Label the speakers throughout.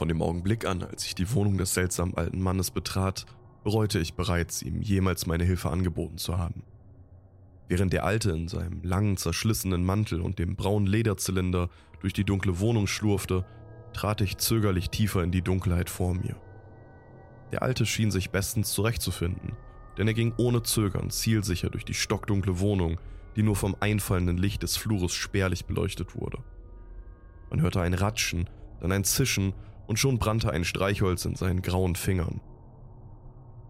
Speaker 1: Von dem Augenblick an, als ich die Wohnung des seltsamen alten Mannes betrat, bereute ich bereits, ihm jemals meine Hilfe angeboten zu haben. Während der Alte in seinem langen, zerschlissenen Mantel und dem braunen Lederzylinder durch die dunkle Wohnung schlurfte, trat ich zögerlich tiefer in die Dunkelheit vor mir. Der Alte schien sich bestens zurechtzufinden, denn er ging ohne Zögern zielsicher durch die stockdunkle Wohnung, die nur vom einfallenden Licht des Flures spärlich beleuchtet wurde. Man hörte ein Ratschen, dann ein Zischen und schon brannte ein Streichholz in seinen grauen Fingern.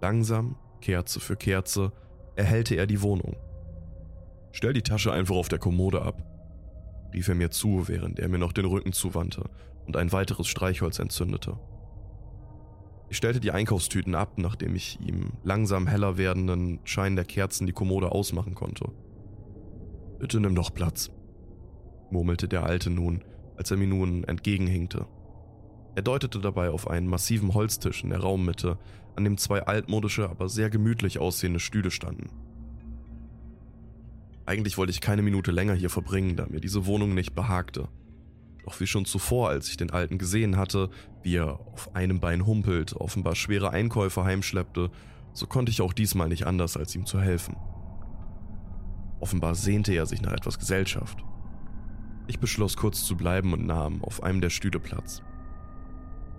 Speaker 1: Langsam, Kerze für Kerze, erhellte er die Wohnung. Stell die Tasche einfach auf der Kommode ab, rief er mir zu, während er mir noch den Rücken zuwandte und ein weiteres Streichholz entzündete. Ich stellte die Einkaufstüten ab, nachdem ich ihm langsam heller werdenden Schein der Kerzen die Kommode ausmachen konnte. Bitte nimm doch Platz, murmelte der Alte nun, als er mir nun entgegenhinkte. Er deutete dabei auf einen massiven Holztisch in der Raummitte, an dem zwei altmodische, aber sehr gemütlich aussehende Stühle standen. Eigentlich wollte ich keine Minute länger hier verbringen, da mir diese Wohnung nicht behagte. Doch wie schon zuvor, als ich den Alten gesehen hatte, wie er auf einem Bein humpelt, offenbar schwere Einkäufe heimschleppte, so konnte ich auch diesmal nicht anders, als ihm zu helfen. Offenbar sehnte er sich nach etwas Gesellschaft. Ich beschloss kurz zu bleiben und nahm auf einem der Stühle Platz.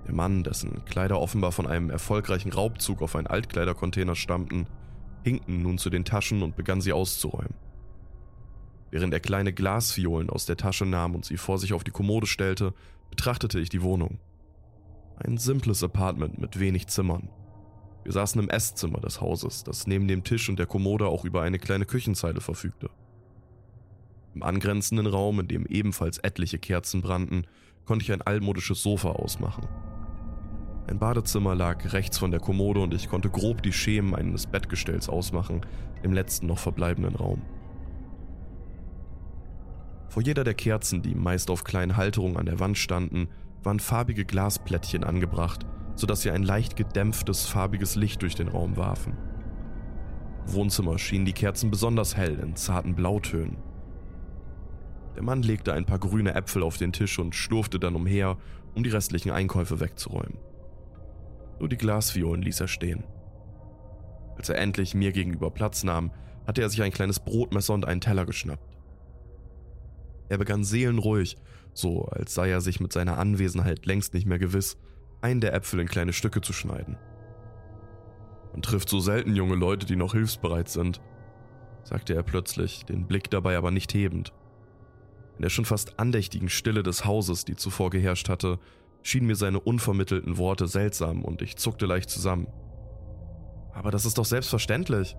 Speaker 1: Der Mann, dessen Kleider offenbar von einem erfolgreichen Raubzug auf einen Altkleidercontainer stammten, hinkten nun zu den Taschen und begann sie auszuräumen. Während er kleine Glasviolen aus der Tasche nahm und sie vor sich auf die Kommode stellte, betrachtete ich die Wohnung. Ein simples Apartment mit wenig Zimmern. Wir saßen im Esszimmer des Hauses, das neben dem Tisch und der Kommode auch über eine kleine Küchenzeile verfügte. Im angrenzenden Raum, in dem ebenfalls etliche Kerzen brannten, konnte ich ein altmodisches Sofa ausmachen. Ein Badezimmer lag rechts von der Kommode und ich konnte grob die Schemen eines Bettgestells ausmachen, im letzten noch verbleibenden Raum. Vor jeder der Kerzen, die meist auf kleinen Halterungen an der Wand standen, waren farbige Glasplättchen angebracht, sodass sie ein leicht gedämpftes, farbiges Licht durch den Raum warfen. Im Wohnzimmer schienen die Kerzen besonders hell in zarten Blautönen. Der Mann legte ein paar grüne Äpfel auf den Tisch und schlurfte dann umher, um die restlichen Einkäufe wegzuräumen. Nur die Glasviolen ließ er stehen. Als er endlich mir gegenüber Platz nahm, hatte er sich ein kleines Brotmesser und einen Teller geschnappt. Er begann seelenruhig, so als sei er sich mit seiner Anwesenheit längst nicht mehr gewiss, einen der Äpfel in kleine Stücke zu schneiden. Man trifft so selten junge Leute, die noch hilfsbereit sind, sagte er plötzlich, den Blick dabei aber nicht hebend. In der schon fast andächtigen Stille des Hauses, die zuvor geherrscht hatte, schienen mir seine unvermittelten Worte seltsam und ich zuckte leicht zusammen. Aber das ist doch selbstverständlich,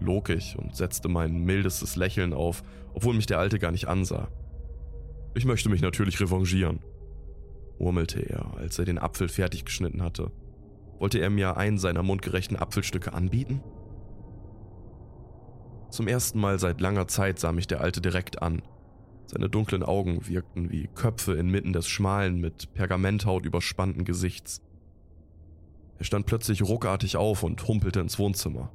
Speaker 1: log ich und setzte mein mildestes Lächeln auf, obwohl mich der Alte gar nicht ansah. Ich möchte mich natürlich revanchieren, murmelte er, als er den Apfel fertig geschnitten hatte. Wollte er mir einen seiner mundgerechten Apfelstücke anbieten? Zum ersten Mal seit langer Zeit sah mich der Alte direkt an. Seine dunklen Augen wirkten wie Köpfe inmitten des schmalen, mit Pergamenthaut überspannten Gesichts. Er stand plötzlich ruckartig auf und humpelte ins Wohnzimmer.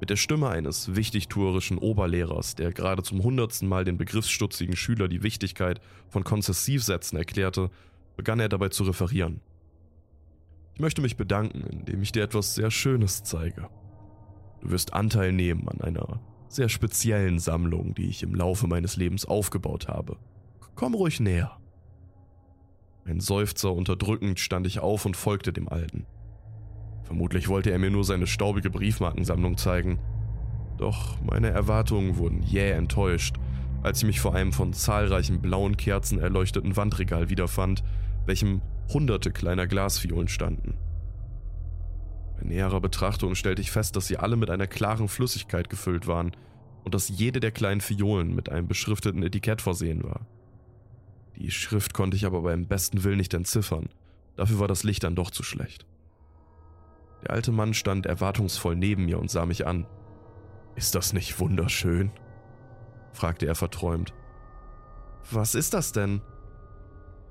Speaker 1: Mit der Stimme eines wichtigtuerischen Oberlehrers, der gerade zum hundertsten Mal den begriffsstutzigen Schüler die Wichtigkeit von Konzessivsätzen erklärte, begann er dabei zu referieren. Ich möchte mich bedanken, indem ich dir etwas sehr Schönes zeige. Du wirst Anteil nehmen an einer sehr speziellen Sammlung, die ich im Laufe meines Lebens aufgebaut habe. Komm ruhig näher. Ein Seufzer unterdrückend stand ich auf und folgte dem Alten. Vermutlich wollte er mir nur seine staubige Briefmarkensammlung zeigen. Doch meine Erwartungen wurden jäh enttäuscht, als ich mich vor einem von zahlreichen blauen Kerzen erleuchteten Wandregal wiederfand, welchem hunderte kleiner Glasviolen standen. Bei näherer Betrachtung stellte ich fest, dass sie alle mit einer klaren Flüssigkeit gefüllt waren und dass jede der kleinen Fiolen mit einem beschrifteten Etikett versehen war. Die Schrift konnte ich aber beim besten Willen nicht entziffern, dafür war das Licht dann doch zu schlecht. Der alte Mann stand erwartungsvoll neben mir und sah mich an. Ist das nicht wunderschön? fragte er verträumt. Was ist das denn?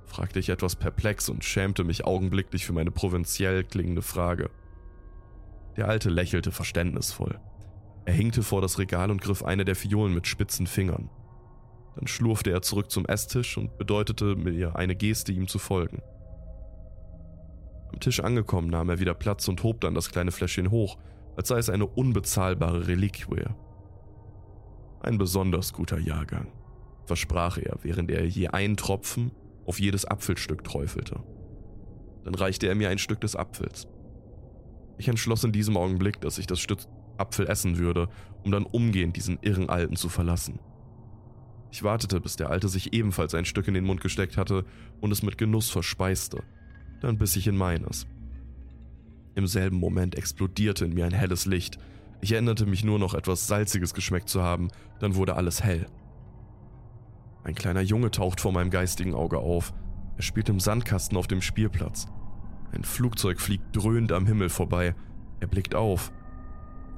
Speaker 1: fragte ich etwas perplex und schämte mich augenblicklich für meine provinziell klingende Frage. Der Alte lächelte verständnisvoll. Er hinkte vor das Regal und griff eine der Fiolen mit spitzen Fingern. Dann schlurfte er zurück zum Esstisch und bedeutete mir eine Geste, ihm zu folgen. Am Tisch angekommen nahm er wieder Platz und hob dann das kleine Fläschchen hoch, als sei es eine unbezahlbare Reliquie. Ein besonders guter Jahrgang, versprach er, während er je einen Tropfen auf jedes Apfelstück träufelte. Dann reichte er mir ein Stück des Apfels. Ich entschloss in diesem Augenblick, dass ich das Stück Apfel essen würde, um dann umgehend diesen irren Alten zu verlassen. Ich wartete, bis der Alte sich ebenfalls ein Stück in den Mund gesteckt hatte und es mit Genuss verspeiste. Dann biss ich in meines. Im selben Moment explodierte in mir ein helles Licht. Ich erinnerte mich nur noch etwas Salziges geschmeckt zu haben, dann wurde alles hell. Ein kleiner Junge taucht vor meinem geistigen Auge auf. Er spielt im Sandkasten auf dem Spielplatz. Ein Flugzeug fliegt dröhnend am Himmel vorbei. Er blickt auf.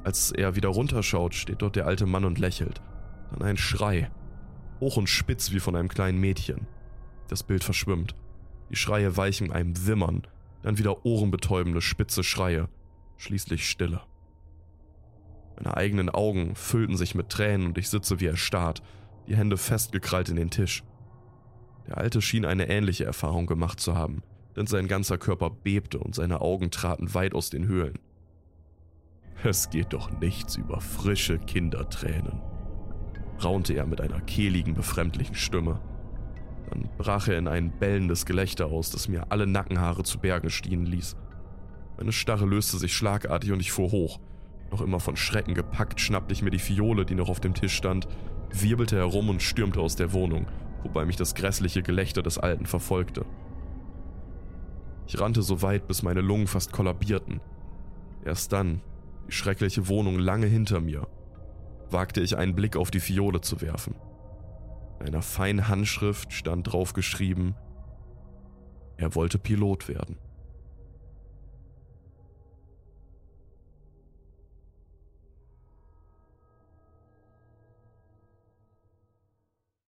Speaker 1: Als er wieder runterschaut, steht dort der alte Mann und lächelt. Dann ein Schrei. Hoch und spitz wie von einem kleinen Mädchen. Das Bild verschwimmt. Die Schreie weichen einem Wimmern, dann wieder ohrenbetäubende, spitze Schreie, schließlich Stille. Meine eigenen Augen füllten sich mit Tränen und ich sitze wie erstarrt, die Hände festgekrallt in den Tisch. Der Alte schien eine ähnliche Erfahrung gemacht zu haben, denn sein ganzer Körper bebte und seine Augen traten weit aus den Höhlen. Es geht doch nichts über frische Kindertränen, raunte er mit einer kehligen, befremdlichen Stimme. Dann brach er in ein bellendes Gelächter aus, das mir alle Nackenhaare zu Bergen stehen ließ. Meine Starre löste sich schlagartig und ich fuhr hoch. Noch immer von Schrecken gepackt, schnappte ich mir die Fiole, die noch auf dem Tisch stand, wirbelte herum und stürmte aus der Wohnung, wobei mich das grässliche Gelächter des Alten verfolgte. Ich rannte so weit, bis meine Lungen fast kollabierten. Erst dann, die schreckliche Wohnung lange hinter mir, wagte ich einen Blick auf die Fiole zu werfen. In einer feinen Handschrift stand drauf geschrieben, er wollte Pilot werden.